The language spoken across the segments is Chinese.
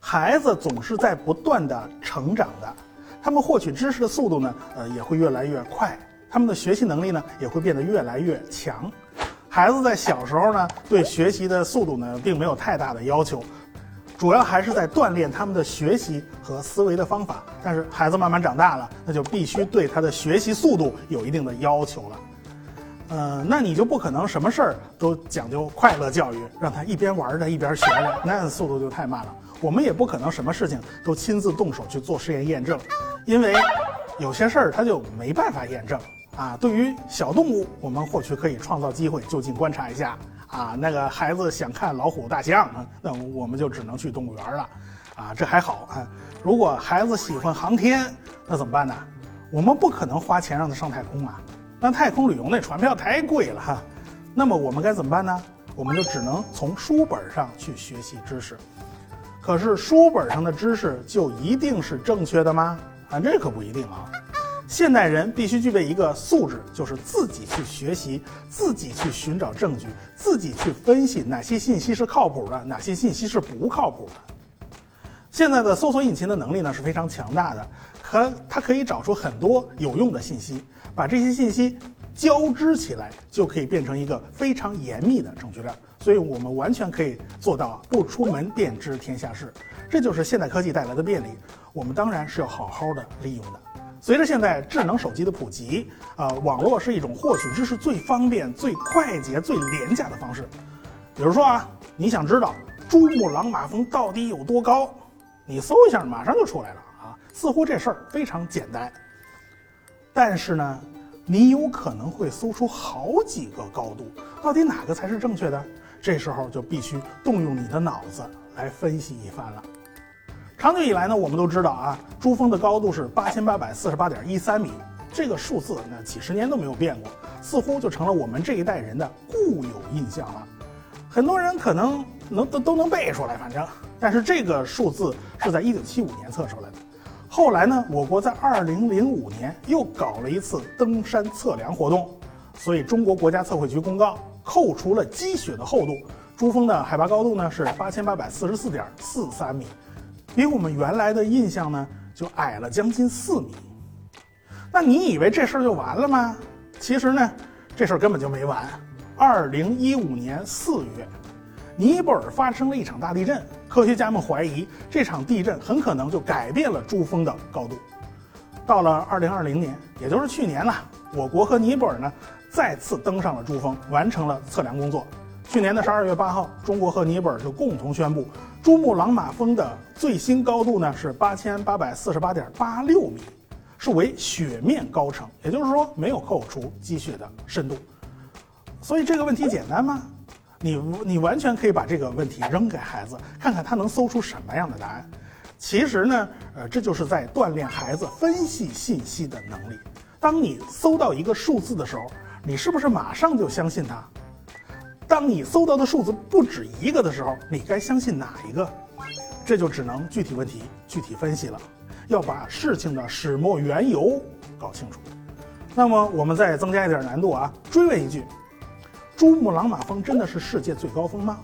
孩子总是在不断的成长的，他们获取知识的速度呢，呃，也会越来越快，他们的学习能力呢，也会变得越来越强。孩子在小时候呢，对学习的速度呢，并没有太大的要求，主要还是在锻炼他们的学习和思维的方法。但是孩子慢慢长大了，那就必须对他的学习速度有一定的要求了。呃，那你就不可能什么事儿都讲究快乐教育，让他一边玩着一边学着，那速度就太慢了。我们也不可能什么事情都亲自动手去做实验验证，因为有些事儿他就没办法验证啊。对于小动物，我们或许可以创造机会就近观察一下啊。那个孩子想看老虎、大象啊，那我们就只能去动物园了啊。这还好啊。如果孩子喜欢航天，那怎么办呢？我们不可能花钱让他上太空啊。那太空旅游那船票太贵了哈。那么我们该怎么办呢？我们就只能从书本上去学习知识。可是书本上的知识就一定是正确的吗？啊，这可不一定啊。现代人必须具备一个素质，就是自己去学习，自己去寻找证据，自己去分析哪些信息是靠谱的，哪些信息是不靠谱的。现在的搜索引擎的能力呢是非常强大的，可它可以找出很多有用的信息，把这些信息交织起来，就可以变成一个非常严密的证据链。所以我们完全可以做到不出门便知天下事，这就是现代科技带来的便利。我们当然是要好好的利用的。随着现在智能手机的普及，啊，网络是一种获取知识最方便、最快捷、最廉价的方式。比如说啊，你想知道珠穆朗玛峰到底有多高，你搜一下，马上就出来了。似乎这事儿非常简单，但是呢，你有可能会搜出好几个高度，到底哪个才是正确的？这时候就必须动用你的脑子来分析一番了。长久以来呢，我们都知道啊，珠峰的高度是八千八百四十八点一三米，这个数字那几十年都没有变过，似乎就成了我们这一代人的固有印象了。很多人可能能都都能背出来，反正，但是这个数字是在一九七五年测出来的。后来呢，我国在二零零五年又搞了一次登山测量活动，所以中国国家测绘局公告。扣除了积雪的厚度，珠峰的海拔高度呢是八千八百四十四点四三米，比我们原来的印象呢就矮了将近四米。那你以为这事儿就完了吗？其实呢，这事儿根本就没完。二零一五年四月，尼泊尔发生了一场大地震，科学家们怀疑这场地震很可能就改变了珠峰的高度。到了二零二零年，也就是去年了，我国和尼泊尔呢。再次登上了珠峰，完成了测量工作。去年的十二月八号，中国和尼泊尔就共同宣布，珠穆朗玛峰的最新高度呢是八千八百四十八点八六米，是为雪面高程，也就是说没有扣除积雪的深度。所以这个问题简单吗？你你完全可以把这个问题扔给孩子，看看他能搜出什么样的答案。其实呢，呃，这就是在锻炼孩子分析信息的能力。当你搜到一个数字的时候，你是不是马上就相信它？当你搜到的数字不止一个的时候，你该相信哪一个？这就只能具体问题具体分析了，要把事情的始末缘由搞清楚。那么我们再增加一点难度啊，追问一句：珠穆朗玛峰真的是世界最高峰吗？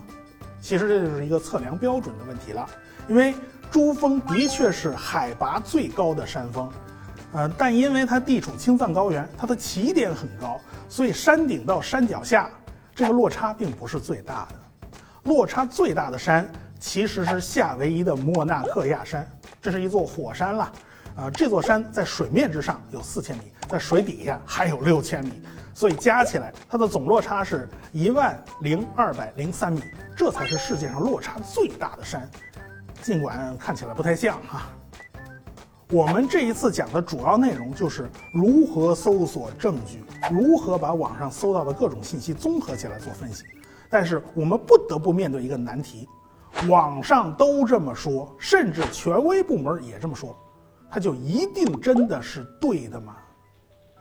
其实这就是一个测量标准的问题了，因为珠峰的确是海拔最高的山峰。呃，但因为它地处青藏高原，它的起点很高，所以山顶到山脚下这个落差并不是最大的。落差最大的山其实是夏威夷的莫纳克亚山，这是一座火山了。啊，这座山在水面之上有四千米，在水底下还有六千米，所以加起来它的总落差是一万零二百零三米，这才是世界上落差最大的山。尽管看起来不太像哈。我们这一次讲的主要内容就是如何搜索证据，如何把网上搜到的各种信息综合起来做分析。但是我们不得不面对一个难题：网上都这么说，甚至权威部门也这么说，它就一定真的是对的吗？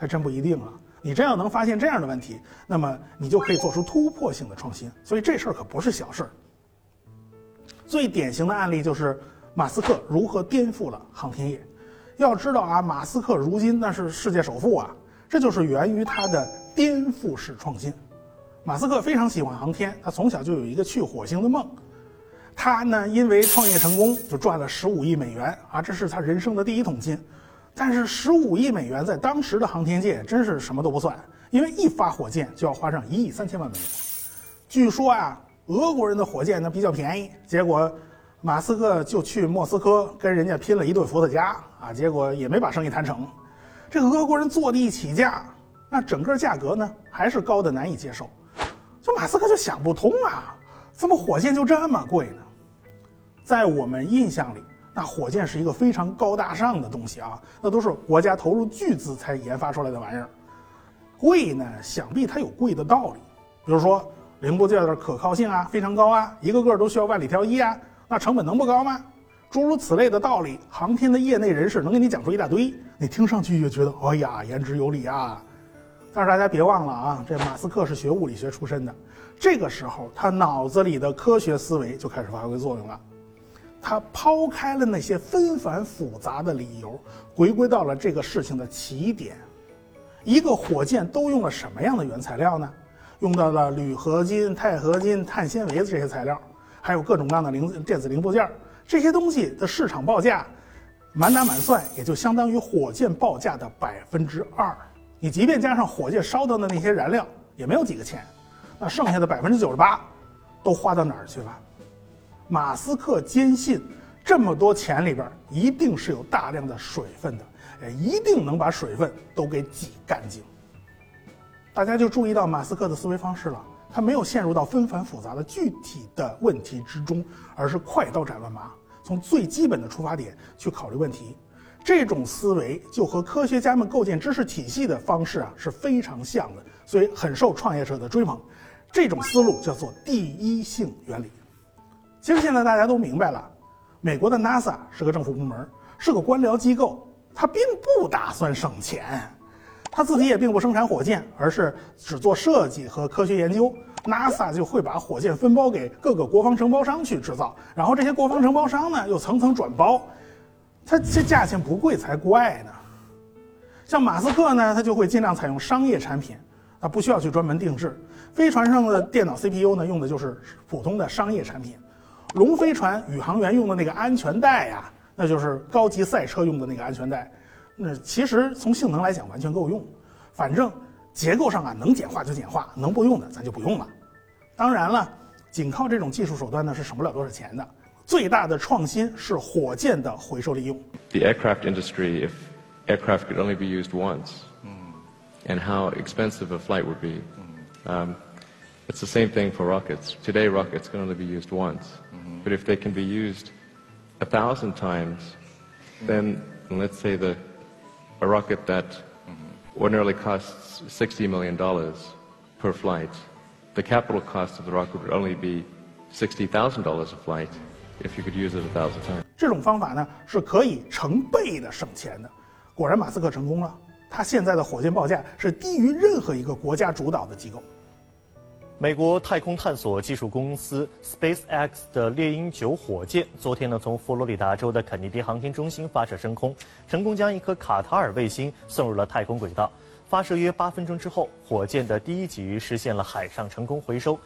还真不一定啊！你真要能发现这样的问题，那么你就可以做出突破性的创新。所以这事儿可不是小事儿。最典型的案例就是马斯克如何颠覆了航天业。要知道啊，马斯克如今那是世界首富啊，这就是源于他的颠覆式创新。马斯克非常喜欢航天，他从小就有一个去火星的梦。他呢，因为创业成功，就赚了十五亿美元啊，这是他人生的第一桶金。但是十五亿美元在当时的航天界真是什么都不算，因为一发火箭就要花上一亿三千万美元。据说啊，俄国人的火箭呢比较便宜，结果马斯克就去莫斯科跟人家拼了一顿伏特加啊，结果也没把生意谈成。这个俄国人坐地起价，那整个价格呢还是高的难以接受。就马斯克就想不通啊，怎么火箭就这么贵呢？在我们印象里。那火箭是一个非常高大上的东西啊，那都是国家投入巨资才研发出来的玩意儿。贵呢，想必它有贵的道理，比如说零部件的可靠性啊非常高啊，一个个都需要万里挑一啊，那成本能不高吗？诸如此类的道理，航天的业内人士能给你讲出一大堆，你听上去也觉得哎呀言之有理啊。但是大家别忘了啊，这马斯克是学物理学出身的，这个时候他脑子里的科学思维就开始发挥作用了。他抛开了那些纷繁复杂的理由，回归到了这个事情的起点。一个火箭都用了什么样的原材料呢？用到了铝合金、钛合金、碳纤维的这些材料，还有各种各样的零电子零部件。这些东西的市场报价，满打满算也就相当于火箭报价的百分之二。你即便加上火箭烧到的那些燃料，也没有几个钱。那剩下的百分之九十八，都花到哪儿去了？马斯克坚信，这么多钱里边一定是有大量的水分的，哎，一定能把水分都给挤干净。大家就注意到马斯克的思维方式了，他没有陷入到纷繁复杂的具体的问题之中，而是快刀斩乱麻，从最基本的出发点去考虑问题。这种思维就和科学家们构建知识体系的方式啊是非常像的，所以很受创业者的追捧。这种思路叫做第一性原理。其实现在大家都明白了，美国的 NASA 是个政府部门，是个官僚机构，它并不打算省钱，它自己也并不生产火箭，而是只做设计和科学研究。NASA 就会把火箭分包给各个国防承包商去制造，然后这些国防承包商呢又层层转包，它这价钱不贵才怪呢。像马斯克呢，他就会尽量采用商业产品，他不需要去专门定制。飞船上的电脑 CPU 呢，用的就是普通的商业产品。龙飞船宇航员用的那个安全带呀，那就是高级赛车用的那个安全带。那其实从性能来讲完全够用，反正结构上啊能简化就简化，能不用的咱就不用了。当然了，仅靠这种技术手段呢是省不了多少钱的。最大的创新是火箭的回收利用。The aircraft industry, if aircraft could only be used once, and how expensive a flight would be. Um, It's the same thing for rockets. Today, rockets can only be used once. Mm-hmm. But if they can be used a thousand times, then let's say the, a rocket that mm-hmm. ordinarily costs $60 million per flight, the capital cost of the rocket would only be $60,000 a flight if you could use it a thousand times. 这种方法呢是可以成倍的省钱的。果然，马斯克成功了。他现在的火箭报价是低于任何一个国家主导的机构。 美国太空探索技术公司 SpaceX 的猎鹰九火箭昨天呢，从佛罗里达州的肯尼迪航天中心发射升空，成功将一颗卡塔尔卫星送入了太空轨道。发射约八分钟之后，火箭的第一级实现了海上成功回收。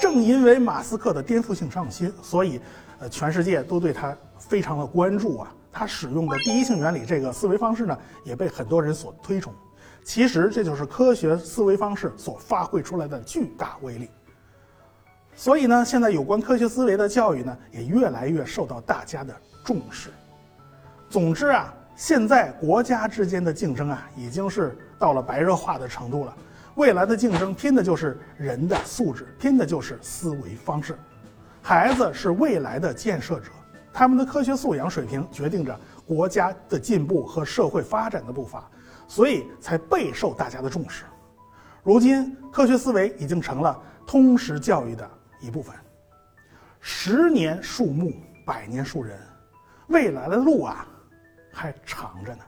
正因为马斯克的颠覆性创新，所以，呃，全世界都对他非常的关注啊。他使用的第一性原理这个思维方式呢，也被很多人所推崇。其实这就是科学思维方式所发挥出来的巨大威力。所以呢，现在有关科学思维的教育呢，也越来越受到大家的重视。总之啊，现在国家之间的竞争啊，已经是到了白热化的程度了。未来的竞争拼的就是人的素质，拼的就是思维方式。孩子是未来的建设者，他们的科学素养水平决定着国家的进步和社会发展的步伐。所以才备受大家的重视。如今，科学思维已经成了通识教育的一部分。十年树木，百年树人，未来的路啊，还长着呢。